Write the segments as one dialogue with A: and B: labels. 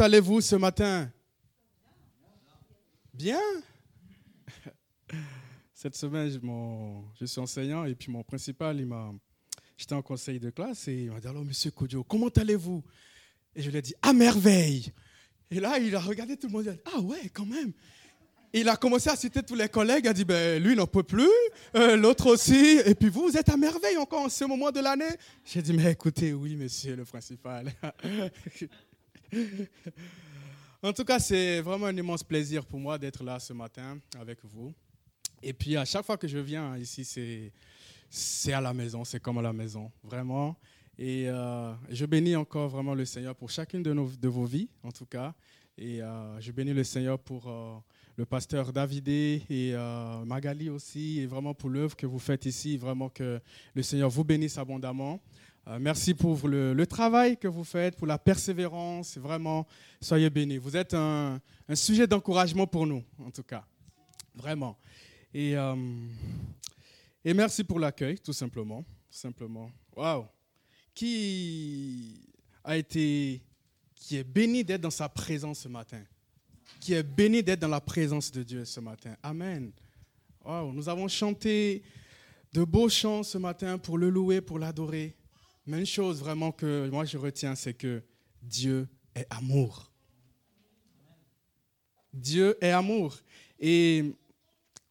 A: allez-vous ce matin? Bien. Cette semaine, je, suis enseignant et puis mon principal, il m'a, j'étais en conseil de classe et il m'a dit Alors, monsieur Kodjo, comment allez-vous? Et je lui ai dit À merveille. Et là, il a regardé tout le monde il a dit Ah ouais, quand même. Il a commencé à citer tous les collègues, il a dit, ben, lui n'en peut plus, euh, l'autre aussi, et puis vous, vous êtes à merveille encore en ce moment de l'année. J'ai dit, mais écoutez, oui, monsieur le principal. en tout cas, c'est vraiment un immense plaisir pour moi d'être là ce matin avec vous. Et puis, à chaque fois que je viens ici, c'est, à la maison, c'est comme à la maison, vraiment. Et euh, je bénis encore vraiment le Seigneur pour chacune de, nos, de vos vies, en tout cas. Et euh, je bénis le Seigneur pour euh, le pasteur Davidé et Magali aussi, et vraiment pour l'œuvre que vous faites ici. Vraiment que le Seigneur vous bénisse abondamment. Euh, merci pour le, travail que vous faites, pour la persévérance. Vraiment, soyez bénis. Vous êtes un, sujet d'encouragement pour nous, en tout cas. Vraiment. Et, euh, merci pour l'accueil, tout simplement. simplement. Waouh! Qui a été, qui est béni d'être dans sa présence ce matin? Qui est béni d'être dans la présence de Dieu ce matin? Amen. Waouh! Nous avons chanté de beaux chants ce matin pour le louer, pour l'adorer. Mais une chose vraiment que moi je retiens, c'est que Dieu est amour. Dieu est amour. Et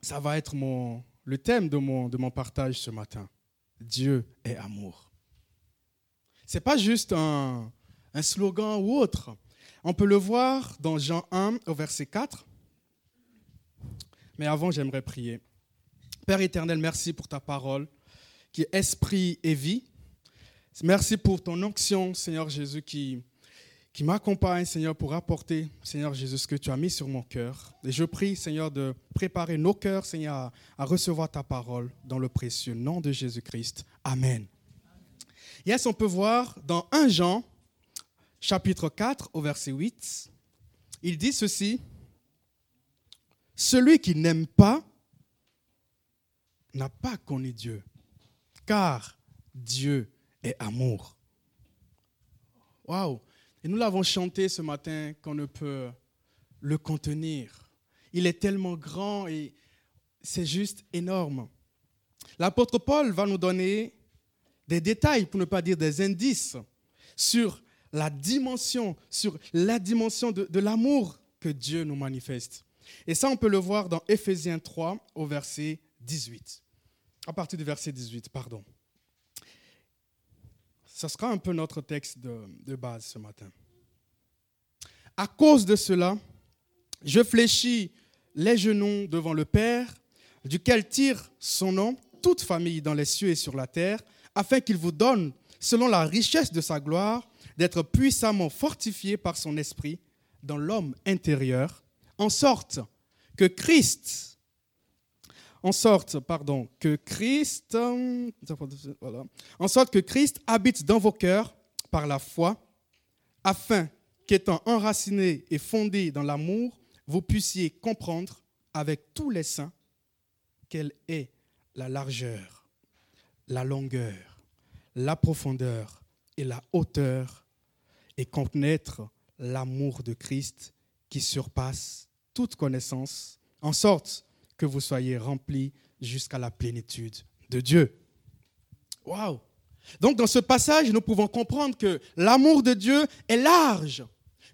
A: ça va être mon, le thème de mon, partage ce matin. Dieu est amour. Ce n'est pas juste un, un slogan ou autre. On peut le voir dans Jean 1 au verset 4. Mais avant, j'aimerais prier. Père éternel, merci pour ta parole qui est esprit et vie. Merci pour ton onction, Seigneur Jésus, qui, qui m'accompagne, Seigneur, pour apporter, Seigneur Jésus, ce que tu as mis sur mon cœur. Et je prie, Seigneur, de préparer nos cœurs, Seigneur, à, recevoir ta parole dans le précieux nom de Jésus-Christ. Amen. Yes, on peut voir dans 1 Jean, chapitre 4, au verset 8, il dit ceci, Celui qui n'aime pas n'a pas connu Dieu, car Dieu et amour. Waouh! Et nous l'avons chanté ce matin qu'on ne peut le contenir. Il est tellement grand et c'est juste énorme. L'apôtre Paul va nous donner des détails, pour ne pas dire des indices, sur la dimension, sur la dimension de, de l'amour que Dieu nous manifeste. Et ça, on peut le voir dans Éphésiens 3 au verset 18. À partir du verset 18, pardon. Ce sera un peu notre texte de, base ce matin. À cause de cela, je fléchis les genoux devant le Père, duquel tire son nom toute famille dans les cieux et sur la terre, afin qu'il vous donne, selon la richesse de sa gloire, d'être puissamment fortifié par son esprit dans l'homme intérieur, en sorte que Christ, en sorte, que Christ, que Christ habite dans vos cœurs par la foi, afin qu'étant enraciné et fondé dans l'amour, vous puissiez comprendre avec tous les saints quelle est la largeur, la longueur, la profondeur et la hauteur, et connaître l'amour de Christ qui surpasse toute connaissance, en sorte que vous soyez remplis jusqu'à la plénitude de Dieu. Waouh! Donc dans ce passage, nous pouvons comprendre que l'amour de Dieu est large.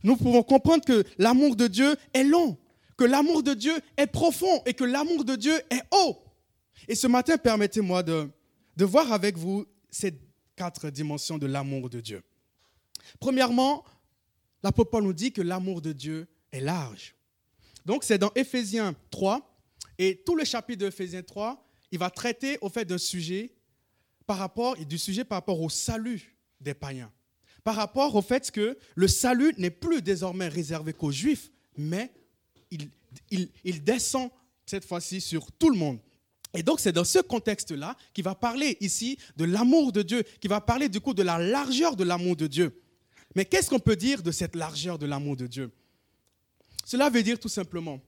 A: Nous pouvons comprendre que l'amour de Dieu est long, que l'amour de Dieu est profond et que l'amour de Dieu est haut. Et ce matin, permettez-moi de, voir avec vous ces quatre dimensions de l'amour de Dieu. Premièrement, l'apôtre Paul nous dit que l'amour de Dieu est large. Donc c'est dans Éphésiens 3, et tout le chapitre de Ephésiens 3, il va traiter au fait d'un sujet par rapport, du sujet par rapport au salut des païens. Par rapport au fait que le salut n'est plus désormais réservé qu'aux juifs, mais il, il descend cette fois-ci sur tout le monde. Et donc c'est dans ce contexte-là qu'il va parler ici de l'amour de Dieu, qui va parler du coup de la largeur de l'amour de Dieu. Mais qu'est-ce qu'on peut dire de cette largeur de l'amour de Dieu? Cela veut dire tout simplement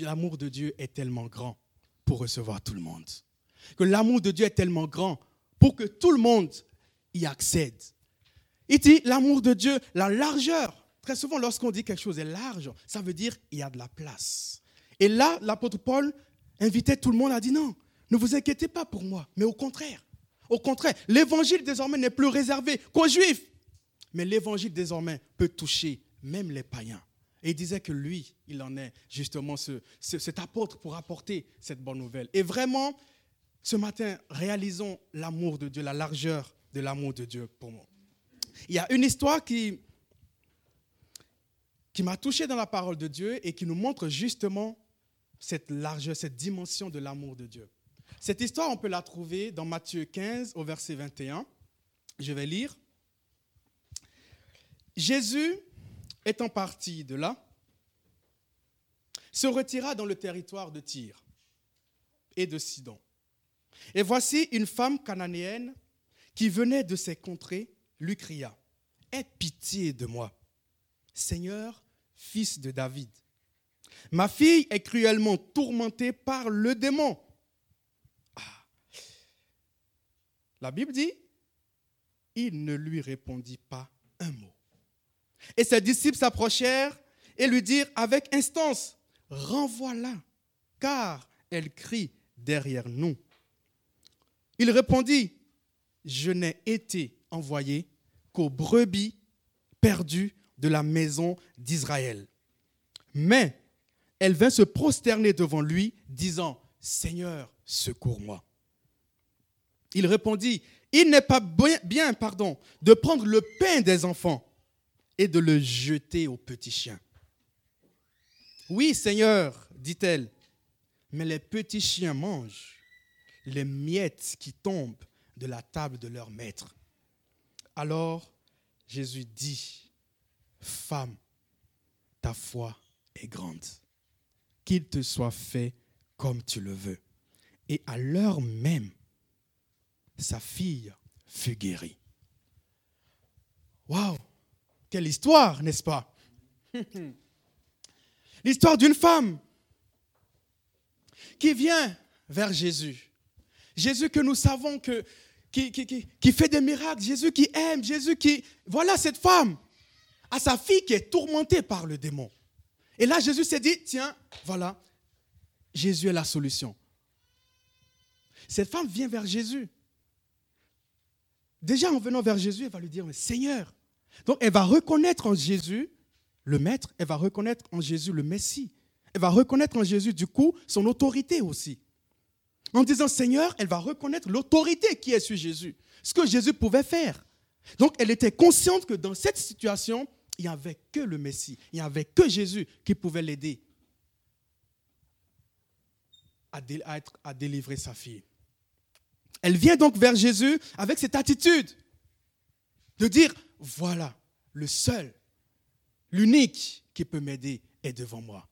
A: l'amour de Dieu est tellement grand pour recevoir tout le monde. Que l'amour de Dieu est tellement grand pour que tout le monde y accède. Il dit l'amour de Dieu, la largeur. Très souvent, lorsqu'on dit quelque chose est large, ça veut dire il y a de la place. Et là, l'apôtre Paul invitait tout le monde à dire non, ne vous inquiétez pas pour moi, mais au contraire. Au contraire, l'évangile désormais n'est plus réservé qu'aux juifs. Mais l'évangile désormais peut toucher même les païens. Et il disait que lui, il en est justement cet apôtre pour apporter cette bonne nouvelle. Et vraiment, ce matin, réalisons l'amour de Dieu, la largeur de l'amour de Dieu pour moi. Il y a une histoire qui, qui m'a touché dans la parole de Dieu et qui nous montre justement cette largeur, cette dimension de l'amour de Dieu. Cette histoire, on peut la trouver dans Matthieu 15 au verset 21. Je vais lire. Jésus, étant parti de là, se retira dans le territoire de Tyr et de Sidon. Et voici une femme cananéenne qui venait de ces contrées lui cria, Aie pitié de moi, Seigneur, fils de David. Ma fille est cruellement tourmentée par le démon. Ah. La Bible dit, il ne lui répondit pas un mot. Et ses disciples s'approchèrent et lui dirent avec instance, renvoie-la, car elle crie derrière nous. Il répondit, je n'ai été envoyé qu'aux brebis perdues de la maison d'Israël. Mais elle vint se prosterner devant lui, disant, Seigneur, secours-moi. Il répondit, il n'est pas bien, pardon, de prendre le pain des enfants et de le jeter aux petits chiens. Oui, Seigneur, dit-elle, mais les petits chiens mangent les miettes qui tombent de la table de leur maître. Alors Jésus dit, Femme, ta foi est grande, qu'il te soit fait comme tu le veux. Et à l'heure même, sa fille fut guérie. Waouh Quelle histoire, n'est-ce pas? L'histoire d'une femme qui vient vers Jésus. Jésus que nous savons que, qui, qui, fait des miracles, Jésus qui aime, Jésus qui... Voilà cette femme, à sa fille qui est tourmentée par le démon. Et là, Jésus s'est dit, tiens, voilà, Jésus est la solution. Cette femme vient vers Jésus. Déjà en venant vers Jésus, elle va lui dire, Seigneur. Donc elle va reconnaître en Jésus le Maître, elle va reconnaître en Jésus le Messie. Elle va reconnaître en Jésus, du coup, son autorité aussi. En disant Seigneur, elle va reconnaître l'autorité qui est sur Jésus, ce que Jésus pouvait faire. Donc elle était consciente que dans cette situation, il n'y avait que le Messie, il n'y avait que Jésus qui pouvait l'aider à, à délivrer sa fille. Elle vient donc vers Jésus avec cette attitude de dire, voilà, le seul, l'unique qui peut m'aider est devant moi.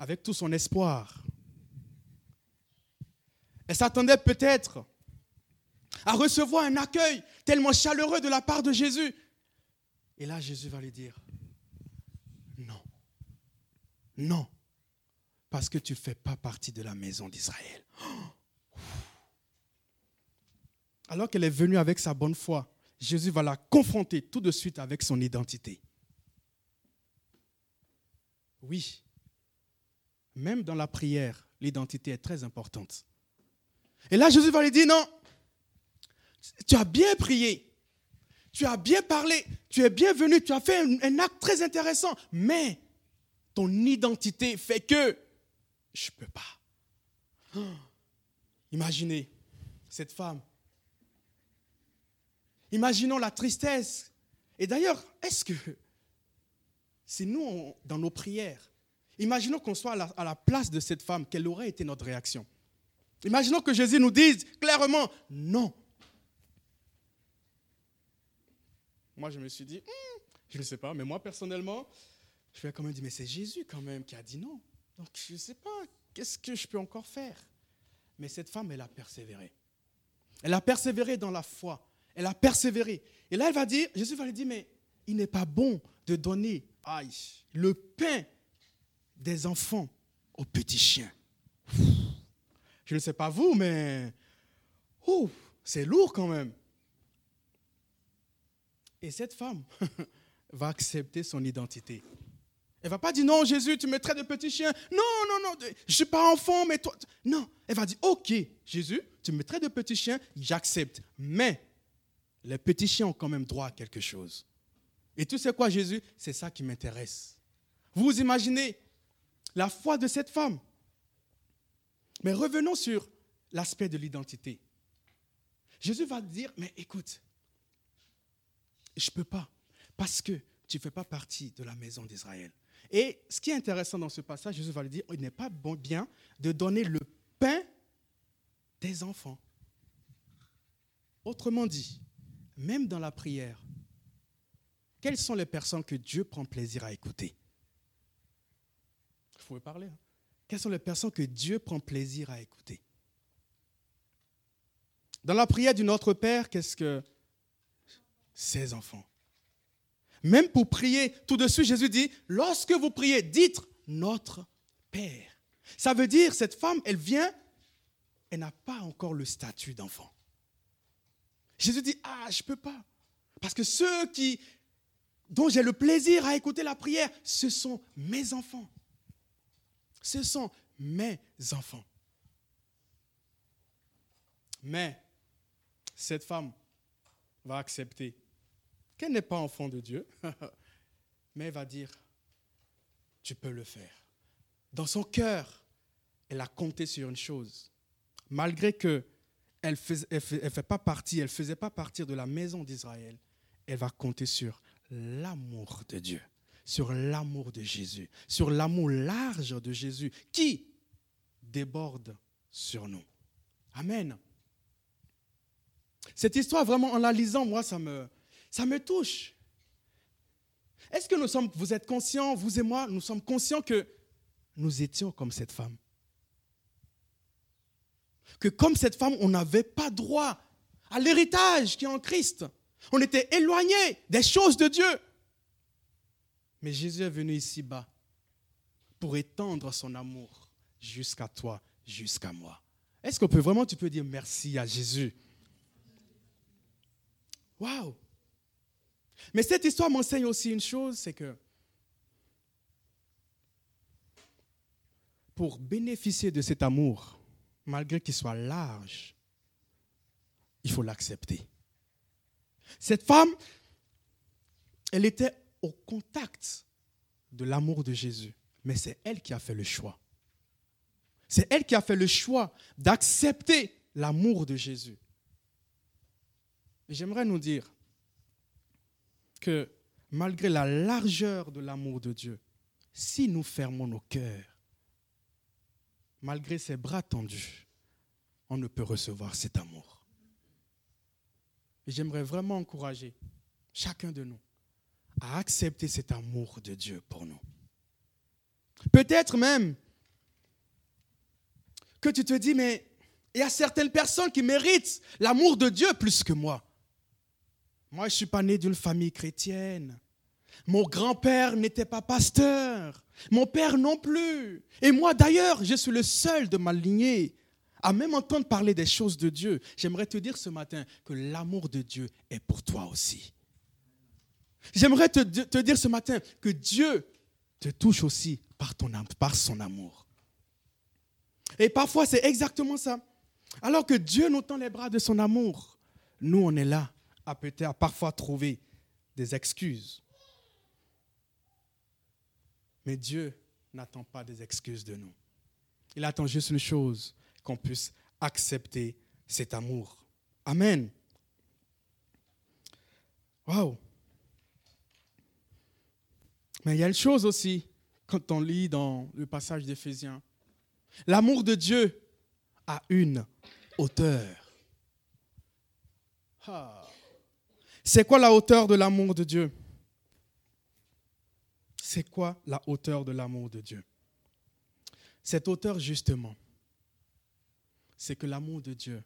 A: avec tout son espoir. Elle s'attendait peut-être à recevoir un accueil tellement chaleureux de la part de Jésus. Et là, Jésus va lui dire, non, non, parce que tu ne fais pas partie de la maison d'Israël. Alors qu'elle est venue avec sa bonne foi, Jésus va la confronter tout de suite avec son identité. Oui, même dans la prière, l'identité est très importante. Et là, Jésus va lui dire, non, tu as bien prié, tu as bien parlé, tu es bienvenu, tu as fait un, acte très intéressant, mais ton identité fait que je ne peux pas. imaginez cette femme. Imaginons la tristesse. Et d'ailleurs, est-ce que si nous, dans nos prières, Imaginons qu'on soit à la, place de cette femme, quelle aurait été notre réaction? Imaginons que Jésus nous dise clairement non. Moi, je me suis dit, hmm, je ne sais pas, mais moi, personnellement, je vais quand même dire, mais c'est Jésus quand même qui a dit non. Donc, je ne sais pas, qu'est-ce que je peux encore faire? Mais cette femme, elle a persévéré. Elle a persévéré dans la foi. Elle a persévéré. Et là, elle va dire, Jésus va lui dire, mais il n'est pas bon de donner le pain des enfants aux petits chiens. Je ne sais pas vous, mais c'est lourd quand même. Et cette femme va accepter son identité. Elle va pas dire non, Jésus, tu me traites de petit chien. Non, non, non, je suis pas enfant, mais toi. Non, elle va dire ok, Jésus, tu me traites de petit chien, j'accepte. Mais les petits chiens ont quand même droit à quelque chose. Et tu sais quoi, Jésus? C'est ça qui m'intéresse. Vous imaginez la foi de cette femme. Mais revenons sur l'aspect de l'identité. Jésus va dire, mais écoute, je ne peux pas, parce que tu ne fais pas partie de la maison d'Israël. Et ce qui est intéressant dans ce passage, Jésus va lui dire, il n'est pas bon, bien de donner le pain des enfants. Autrement dit, même dans la prière, quelles sont les personnes que Dieu prend plaisir à écouter? Vous pouvez parler. Hein. Quelles sont les personnes que Dieu prend plaisir à écouter? Dans la prière du Notre Père, qu'est-ce que Ses enfants? Même pour prier, tout de suite, Jésus dit, lorsque vous priez, dites notre Père. Ça veut dire, cette femme, elle vient, elle n'a pas encore le statut d'enfant. Jésus dit, ah, je ne peux pas. Parce que ceux qui, dont j'ai le plaisir à écouter la prière, ce sont mes enfants. Ce sont mes enfants. Mais cette femme va accepter qu'elle n'est pas enfant de Dieu, mais elle va dire, tu peux le faire. Dans son cœur, elle a compté sur une chose. Malgré que elle ne fait pas partie, elle faisait pas partir de la maison d'Israël, elle va compter sur l'amour de Dieu, sur l'amour de Jésus, sur l'amour large de Jésus qui déborde sur nous. Amen. Cette histoire, vraiment, en la lisant, moi, ça me, ça me touche. Est-ce que nous sommes, vous êtes conscients, vous et moi, nous sommes conscients que nous étions comme cette femme? Que comme cette femme, on n'avait pas droit à l'héritage qui est en Christ. On était éloigné des choses de Dieu. Mais Jésus est venu ici-bas pour étendre son amour jusqu'à toi, jusqu'à moi. Est-ce qu'on peut vraiment, tu peux dire merci à Jésus? Waouh Mais cette histoire m'enseigne aussi une chose, c'est que pour bénéficier de cet amour, malgré qu'il soit large, il faut l'accepter. Cette femme, elle était au contact de l'amour de Jésus, mais c'est elle qui a fait le choix. C'est elle qui a fait le choix d'accepter l'amour de Jésus. J'aimerais nous dire que malgré la largeur de l'amour de Dieu, si nous fermons nos cœurs, malgré ses bras tendus, on ne peut recevoir cet amour. J'aimerais vraiment encourager chacun de nous à accepter cet amour de Dieu pour nous. Peut-être même que tu te dis, mais il y a certaines personnes qui méritent l'amour de Dieu plus que moi. Moi, je ne suis pas né d'une famille chrétienne. Mon grand-père n'était pas pasteur. Mon père non plus. Et moi, d'ailleurs, je suis le seul de ma lignée à même entendre parler des choses de Dieu, j'aimerais te dire ce matin que l'amour de Dieu est pour toi aussi. J'aimerais te, dire ce matin que Dieu te touche aussi par, par son amour. Et parfois, c'est exactement ça. Alors que Dieu nous tend les bras de son amour, nous, on est là à peut-être parfois trouver des excuses. Mais Dieu n'attend pas des excuses de nous. Il attend juste une chose, qu'on puisse accepter cet amour. Amen. Waouh. Mais il y a une chose aussi, quand on lit dans le passage d'Éphésiens. L'amour de Dieu a une hauteur. C'est quoi la hauteur de l'amour de Dieu? C'est quoi la hauteur de l'amour de Dieu? Cette hauteur, justement, c'est que l'amour de Dieu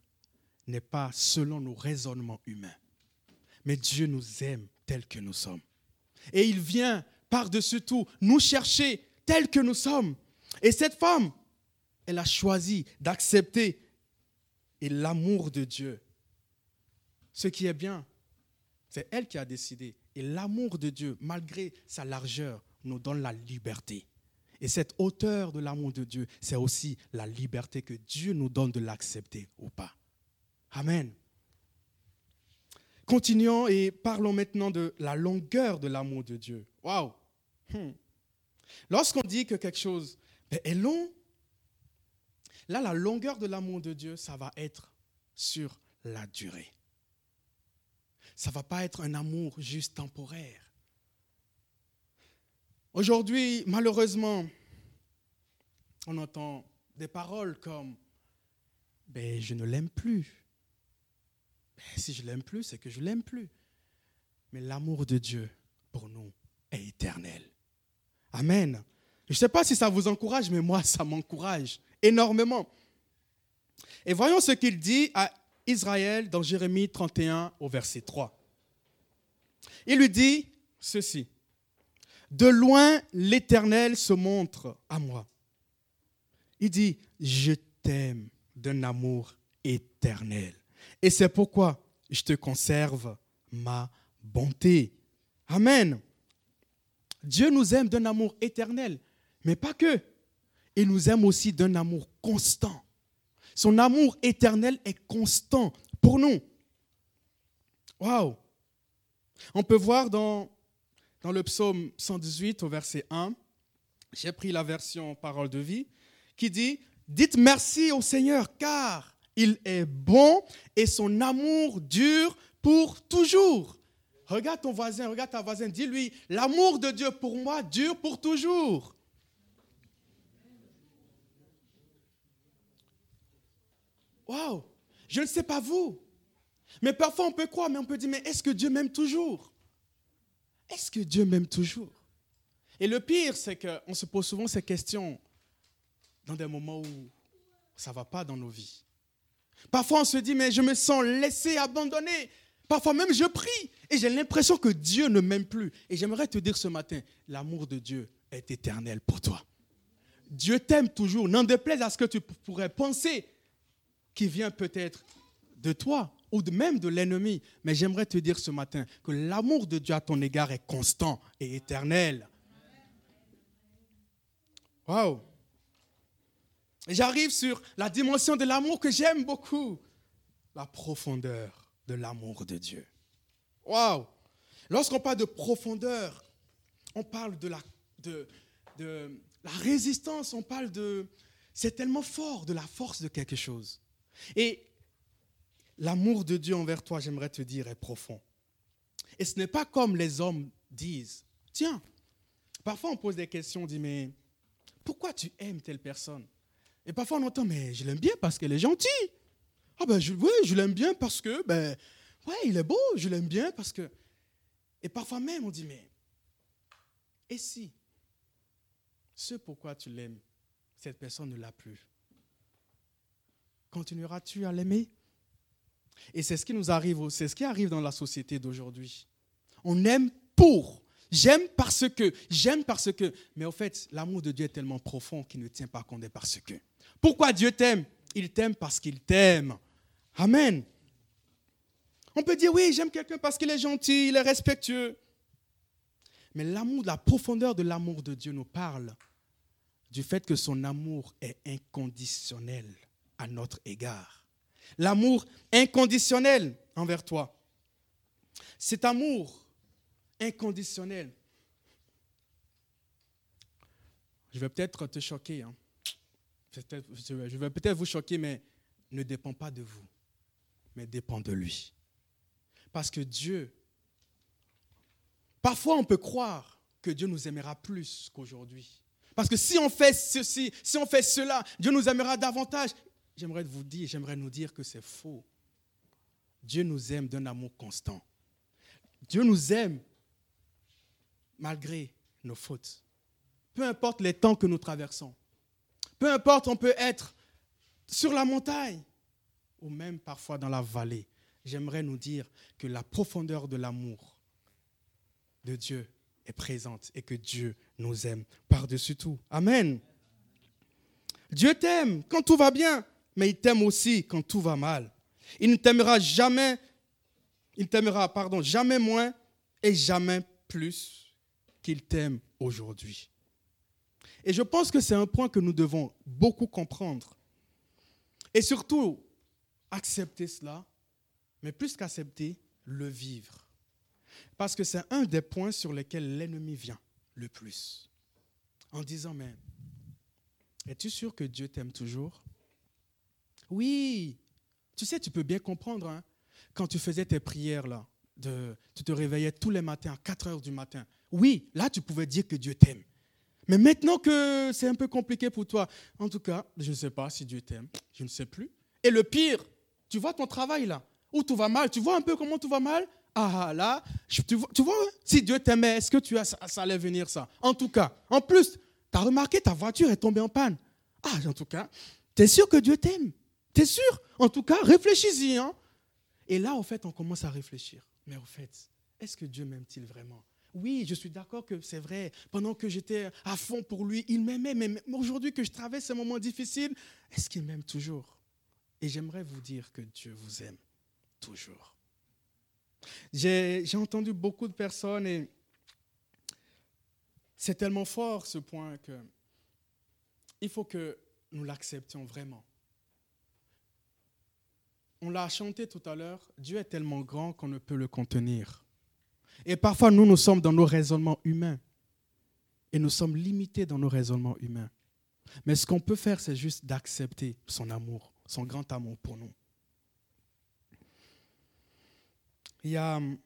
A: n'est pas selon nos raisonnements humains, mais Dieu nous aime tels que nous sommes. Et il vient par-dessus tout nous chercher tels que nous sommes. Et cette femme, elle a choisi d'accepter l'amour de Dieu ce qui est bien. C'est elle qui a décidé. Et l'amour de Dieu, malgré sa largeur, nous donne la liberté. Et cette hauteur de l'amour de Dieu, c'est aussi la liberté que Dieu nous donne de l'accepter ou pas. Amen. Continuons et parlons maintenant de la longueur de l'amour de Dieu. Waouh! Hmm. Lorsqu'on dit que quelque chose ben, est long, là, la longueur de l'amour de Dieu, ça va être sur la durée. Ça ne va pas être un amour juste temporaire. Aujourd'hui, malheureusement, on entend des paroles comme ben, Je ne l'aime plus. Ben, si je l'aime plus, c'est que je l'aime plus. Mais l'amour de Dieu pour nous est éternel. Amen. Je ne sais pas si ça vous encourage, mais moi, ça m'encourage énormément. Et voyons ce qu'il dit à Israël dans Jérémie 31 au verset 3. Il lui dit ceci. De loin, l'Éternel se montre à moi. Il dit, je t'aime d'un amour éternel. Et c'est pourquoi je te conserve ma bonté. Amen. Dieu nous aime d'un amour éternel, mais pas que. Il nous aime aussi d'un amour constant. Son amour éternel est constant pour nous. Waouh! On peut voir dans le psaume 118 au verset 1, j'ai pris la version parole de vie, qui dit, dites merci au Seigneur car il est bon et son amour dure pour toujours. Regarde ton voisin, regarde ta voisine, dis-lui, l'amour de Dieu pour moi dure pour toujours. Waouh, je ne sais pas vous, mais parfois on peut croire, mais on peut dire, mais est-ce que Dieu m'aime toujours? Est-ce que Dieu m'aime toujours? Et le pire, c'est qu'on se pose souvent ces questions dans des moments où ça ne va pas dans nos vies. Parfois, on se dit, mais je me sens laissé, abandonné. Parfois même, je prie et j'ai l'impression que Dieu ne m'aime plus. Et j'aimerais te dire ce matin, l'amour de Dieu est éternel pour toi. Dieu t'aime toujours. N'en déplaise à ce que tu pourrais penser qui vient peut-être de toi ou même de l'ennemi. Mais j'aimerais te dire ce matin que l'amour de Dieu à ton égard est constant et éternel. Waouh! J'arrive sur la dimension de l'amour que j'aime beaucoup, la profondeur de l'amour de Dieu. Waouh! Lorsqu'on parle de profondeur, on parle de la, de, de la résistance, on parle de... C'est tellement fort, de la force de quelque chose. Et L'amour de Dieu envers toi, j'aimerais te dire, est profond. Et ce n'est pas comme les hommes disent. Tiens, parfois on pose des questions, on dit, mais pourquoi tu aimes telle personne? Et parfois on entend, mais je l'aime bien parce qu'elle est gentille. Ah ben je, oui, je l'aime bien parce que, ben, ouais, il est beau, je l'aime bien parce que... Et parfois même on dit, mais, et si ce pourquoi tu l'aimes, cette personne ne l'a plus? Continueras-tu à l'aimer? Et c'est ce qui nous arrive, c'est ce qui arrive dans la société d'aujourd'hui. On aime pour. J'aime parce que, j'aime parce que. Mais au fait, l'amour de Dieu est tellement profond qu'il ne tient pas compte des parce que. Pourquoi Dieu t'aime? Il t'aime parce qu'il t'aime. Amen. On peut dire, oui, j'aime quelqu'un parce qu'il est gentil, il est respectueux. Mais l'amour, la profondeur de l'amour de Dieu nous parle du fait que son amour est inconditionnel à notre égard l'amour inconditionnel envers toi. Cet amour inconditionnel, je vais peut-être te choquer, hein. je vais peut-être vous choquer, mais ne dépend pas de vous, mais dépend de lui. Parce que Dieu, parfois on peut croire que Dieu nous aimera plus qu'aujourd'hui. Parce que si on fait ceci, si on fait cela, Dieu nous aimera davantage j'aimerais vous dire, j'aimerais nous dire que c'est faux. Dieu nous aime d'un amour constant. Dieu nous aime malgré nos fautes. Peu importe les temps que nous traversons. Peu importe, on peut être sur la montagne ou même parfois dans la vallée. J'aimerais nous dire que la profondeur de l'amour de Dieu est présente et que Dieu nous aime par-dessus tout. Amen. Dieu t'aime quand tout va bien mais il t'aime aussi quand tout va mal. Il ne t'aimera jamais il t'aimera, pardon, jamais moins et jamais plus qu'il t'aime aujourd'hui. Et je pense que c'est un point que nous devons beaucoup comprendre. Et surtout, accepter cela, mais plus qu'accepter, le vivre. Parce que c'est un des points sur lesquels l'ennemi vient le plus. En disant, mais es-tu sûr que Dieu t'aime toujours? Oui. Tu sais, tu peux bien comprendre, hein, quand tu faisais tes prières là, tu te réveillais tous les matins à 4 heures du matin. Oui, là, tu pouvais dire que Dieu t'aime. Mais maintenant que c'est un peu compliqué pour toi, en tout cas, je ne sais pas si Dieu t'aime, je ne sais plus. Et le pire, tu vois ton travail là, où tout va mal, tu vois un peu comment tout va mal? Ah là, tu vois, hein? si Dieu t'aimait, est-ce que tu as, ça, allait venir ça? En tout cas, en plus, tu as remarqué, ta voiture est tombée en panne. Ah, en tout cas, tu es sûr que Dieu t'aime? Tu es sûr? En tout cas, réfléchis-y. Hein? Et là, en fait, on commence à réfléchir. Mais en fait, est-ce que Dieu m'aime-t-il vraiment? Oui, je suis d'accord que c'est vrai. Pendant que j'étais à fond pour lui, il m'aimait. Mais aujourd'hui que je traverse ces moments difficiles, est-ce qu'il m'aime toujours? Et j'aimerais vous dire que Dieu vous aime toujours. J'ai entendu beaucoup de personnes et c'est tellement fort ce point que il faut que nous l'acceptions vraiment. On l'a chanté tout à l'heure, Dieu est tellement grand qu'on ne peut le contenir. Et parfois, nous, nous sommes dans nos raisonnements humains. Et nous sommes limités dans nos raisonnements humains. Mais ce qu'on peut faire, c'est juste d'accepter son amour, son grand amour pour nous. Il y a hum,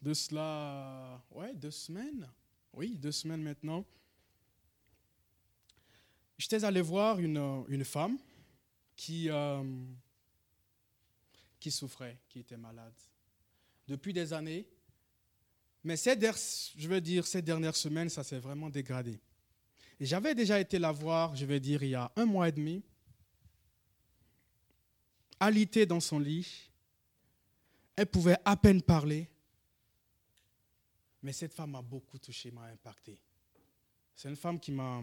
A: de cela, ouais, deux semaines, oui, deux semaines maintenant, j'étais allé voir une, une femme qui, hum, qui souffrait, qui était malade depuis des années. Mais ces, je veux dire, ces dernières semaines, ça s'est vraiment dégradé. J'avais déjà été la voir, je vais dire, il y a un mois et demi, alitée dans son lit. Elle pouvait à peine parler. Mais cette femme m'a beaucoup touché, m'a impacté. C'est une femme qui m'a...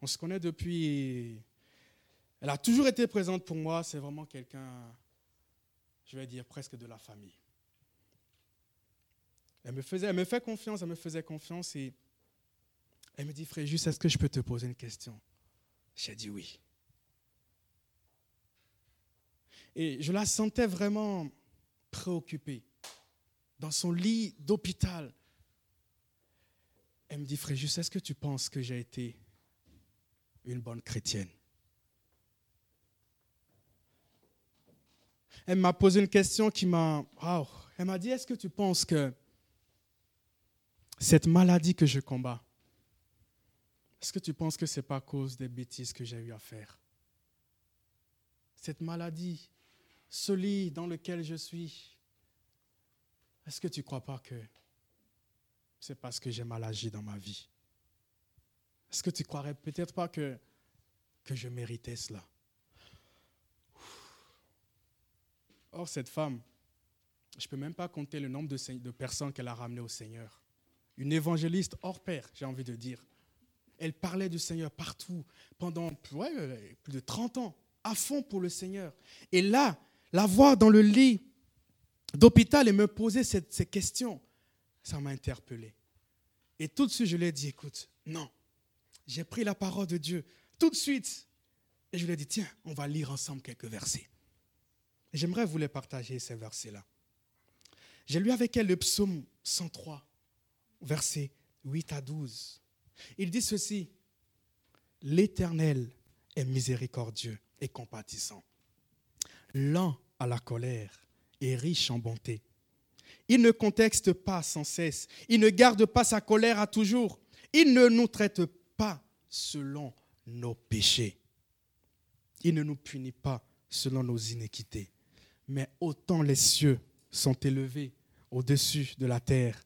A: On se connaît depuis... Elle a toujours été présente pour moi. C'est vraiment quelqu'un, je vais dire, presque de la famille. Elle me, faisait, confiance, elle me faisait confiance et elle me dit, frère, juste, est-ce que je peux te poser une question? J'ai dit oui. Et je la sentais vraiment préoccupée dans son lit d'hôpital. Elle me dit, frère, juste, est-ce que tu penses que j'ai été une bonne chrétienne? Elle m'a posé une question qui m'a... Elle m'a dit, est-ce que tu penses que cette maladie que je combats, est-ce que tu penses que ce n'est pas à cause des bêtises que j'ai eu à faire? Cette maladie, ce lit dans lequel je suis, est-ce que tu ne crois pas que c'est parce que j'ai mal agi dans ma vie? Est-ce que tu ne croirais peut-être pas que, que je méritais cela? Or, cette femme, je ne peux même pas compter le nombre de, personnes qu'elle a ramenées au Seigneur une évangéliste hors pair, j'ai envie de dire. Elle parlait du Seigneur partout pendant plus de 30 ans, à fond pour le Seigneur. Et là, la voir dans le lit d'hôpital et me poser ces questions, ça m'a interpellé. Et tout de suite, je lui ai dit, écoute, non, j'ai pris la parole de Dieu tout de suite. Et je lui ai dit, tiens, on va lire ensemble quelques versets. J'aimerais vous les partager, ces versets-là. J'ai lu avec elle le psaume 103 versets 8 à 12. Il dit ceci, L'Éternel est miséricordieux et compatissant, lent à la colère et riche en bonté. Il ne contexte pas sans cesse, il ne garde pas sa colère à toujours, il ne nous traite pas selon nos péchés, il ne nous punit pas selon nos iniquités. Mais autant les cieux sont élevés au-dessus de la terre,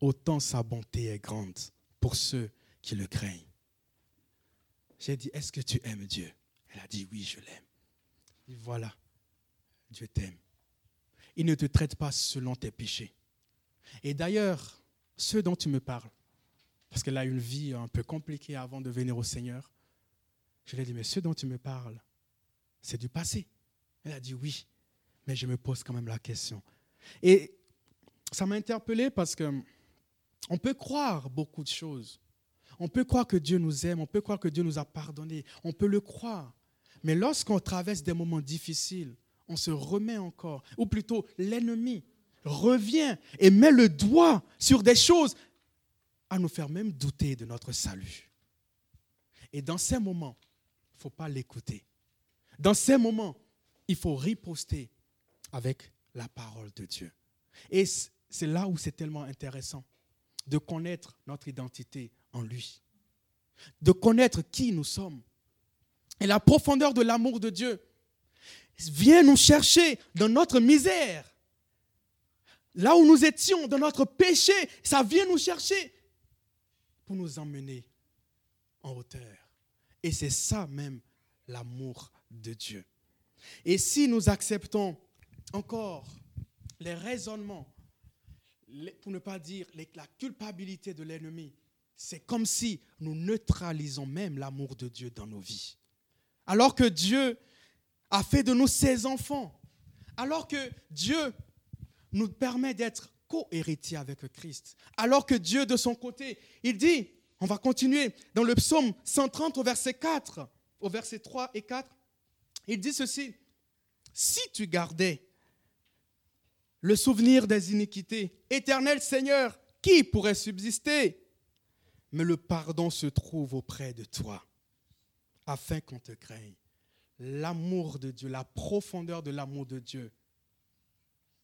A: autant sa bonté est grande pour ceux qui le craignent. J'ai dit, est-ce que tu aimes Dieu? Elle a dit, oui, je l'aime. Voilà, Dieu t'aime. Il ne te traite pas selon tes péchés. Et d'ailleurs, ceux dont tu me parles, parce qu'elle a une vie un peu compliquée avant de venir au Seigneur, je lui ai dit, mais ceux dont tu me parles, c'est du passé. Elle a dit oui, mais je me pose quand même la question, Et ça m'a interpellé parce que on peut croire beaucoup de choses. On peut croire que Dieu nous aime, on peut croire que Dieu nous a pardonné, on peut le croire. Mais lorsqu'on traverse des moments difficiles, on se remet encore, ou plutôt l'ennemi revient et met le doigt sur des choses à nous faire même douter de notre salut. Et dans ces moments, il ne faut pas l'écouter. Dans ces moments, il faut riposter avec la parole de Dieu. Et c'est là où c'est tellement intéressant de connaître notre identité en lui, de connaître qui nous sommes. Et la profondeur de l'amour de Dieu vient nous chercher dans notre misère. Là où nous étions, dans notre péché, ça vient nous chercher pour nous emmener en hauteur. Et c'est ça même l'amour de Dieu. Et si nous acceptons encore les raisonnements, pour ne pas dire la culpabilité de l'ennemi, c'est comme si nous neutralisons même l'amour de Dieu dans nos vies. Alors que Dieu a fait de nous ses enfants, alors que Dieu nous permet d'être co-héritiers avec Christ, alors que Dieu de son côté, il dit, on va continuer dans le psaume 130 au verset 4, au verset 3 et 4, il dit ceci, si tu gardais le souvenir des iniquités, éternel Seigneur, qui pourrait subsister? Mais le pardon se trouve auprès de toi, afin qu'on te craigne. L'amour de Dieu, la profondeur de l'amour de Dieu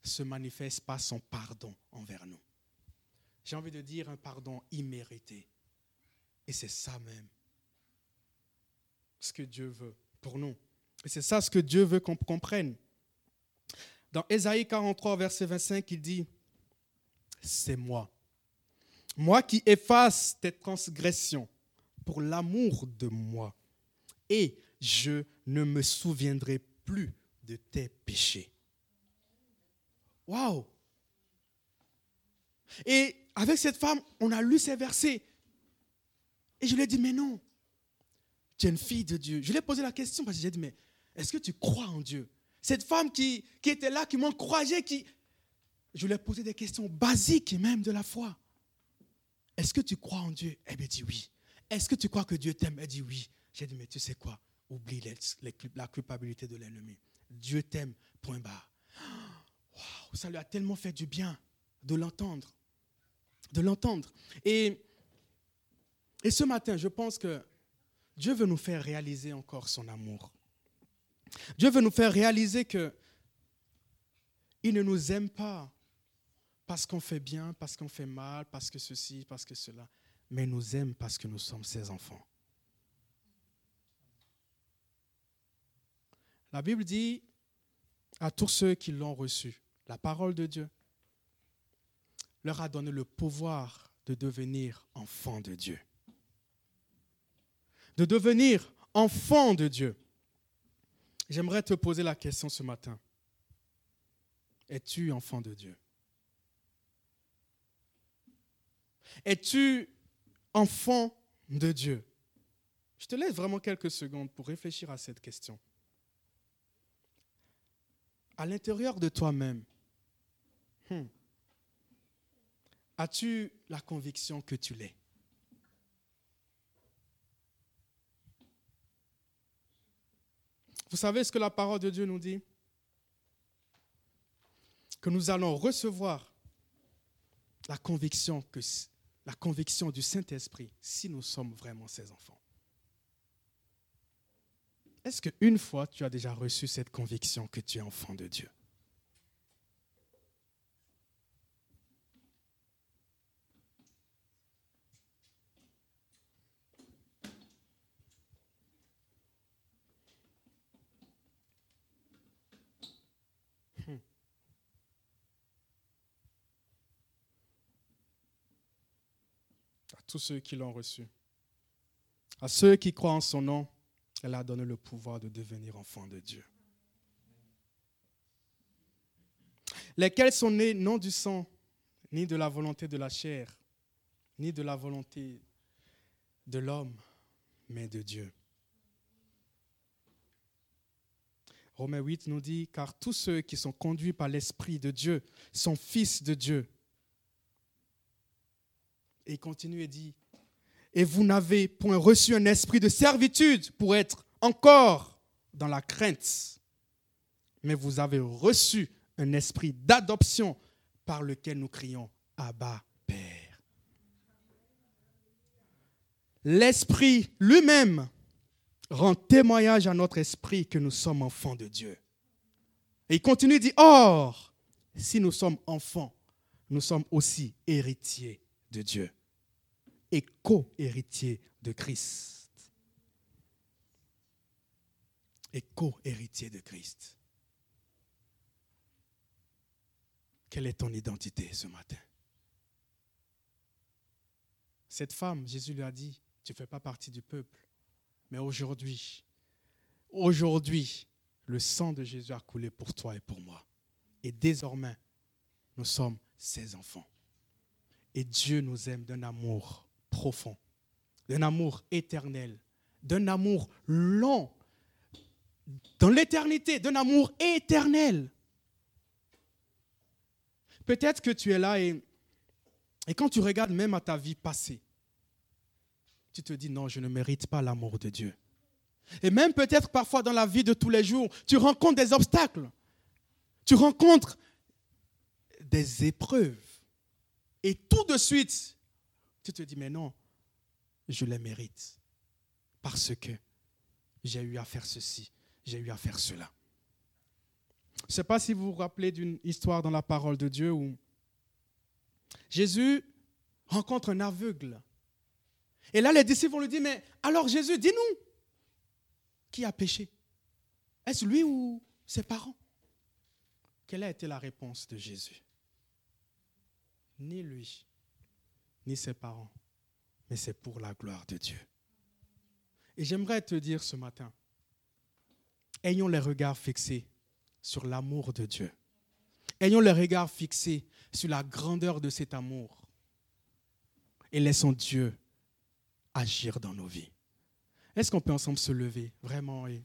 A: se manifeste par son pardon envers nous. J'ai envie de dire un pardon immérité. Et c'est ça même ce que Dieu veut pour nous. Et c'est ça ce que Dieu veut qu'on comprenne. Dans Ésaïe 43, verset 25, il dit, c'est moi moi qui efface tes transgressions pour l'amour de moi, et je ne me souviendrai plus de tes péchés. Waouh! Et avec cette femme, on a lu ces versets. Et je lui ai dit, mais non, tu es une fille de Dieu. Je lui ai posé la question parce que j'ai dit, mais est-ce que tu crois en Dieu? Cette femme qui, était là, qui m'encourageait, qui... Je lui ai posé des questions basiques même de la foi. Est-ce que tu crois en Dieu? Elle me dit oui. Est-ce que tu crois que Dieu t'aime? Elle dit oui. J'ai dit, mais tu sais quoi? Oublie la culpabilité de l'ennemi. Dieu t'aime, point barre. ça lui a tellement fait du bien de l'entendre. De l'entendre. Et ce matin, je pense que Dieu veut nous faire réaliser encore son amour. Dieu veut nous faire réaliser que il ne nous aime pas parce qu'on fait bien, parce qu'on fait mal, parce que ceci, parce que cela, mais nous aime parce que nous sommes ses enfants. La Bible dit à tous ceux qui l'ont reçu, la parole de Dieu leur a donné le pouvoir de devenir enfants de Dieu. De devenir enfants de Dieu. J'aimerais te poser la question ce matin. Es-tu enfant de Dieu? Es-tu enfant de Dieu? Je te laisse vraiment quelques secondes pour réfléchir à cette question. À l'intérieur de toi-même, hmm, as-tu la conviction que tu l'es? Vous savez ce que la parole de Dieu nous dit? Que nous allons recevoir la conviction que la conviction du Saint-Esprit si nous sommes vraiment ses enfants. Est-ce qu'une fois tu as déjà reçu cette conviction que tu es enfant de Dieu? Tous ceux qui l'ont reçu. À ceux qui croient en son nom, elle a donné le pouvoir de devenir enfants de Dieu. Lesquels sont nés non du sang, ni de la volonté de la chair, ni de la volonté de l'homme, mais de Dieu. Romains 8 nous dit, car tous ceux qui sont conduits par l'Esprit de Dieu sont fils de Dieu. Et il continue et dit, et vous n'avez point reçu un esprit de servitude pour être encore dans la crainte, mais vous avez reçu un esprit d'adoption par lequel nous crions Abba, Père. L'esprit lui-même rend témoignage à notre esprit que nous sommes enfants de Dieu. Et il continue, dit, Or, si nous sommes enfants, nous sommes aussi héritiers de Dieu et co-héritiers de Christ. Et co-héritier de Christ. Quelle est ton identité ce matin? Cette femme, Jésus lui a dit, tu ne fais pas partie du peuple. Mais aujourd'hui, aujourd'hui, le sang de Jésus a coulé pour toi et pour moi. Et désormais, nous sommes ses enfants. Et Dieu nous aime d'un amour profond, d'un amour éternel, d'un amour long, dans l'éternité, d'un amour éternel. Peut-être que tu es là et, et quand tu regardes même à ta vie passée, tu te dis non, je ne mérite pas l'amour de Dieu. Et même peut-être parfois dans la vie de tous les jours, tu rencontres des obstacles, tu rencontres des épreuves. Et tout de suite, tu te dis, mais non, je les mérite. Parce que j'ai eu à faire ceci, j'ai eu à faire cela. Je ne sais pas si vous vous rappelez d'une histoire dans la parole de Dieu où Jésus rencontre un aveugle. Et là, les disciples vont lui dire, mais alors Jésus, dis-nous, qui a péché? Est-ce lui ou ses parents? Quelle a été la réponse de Jésus? Ni lui, ni ses parents, mais c'est pour la gloire de Dieu. Et j'aimerais te dire ce matin, ayons les regards fixés sur l'amour de Dieu. Ayons les regards fixés sur la grandeur de cet amour. Et laissons Dieu agir dans nos vies. Est-ce qu'on peut ensemble se lever vraiment et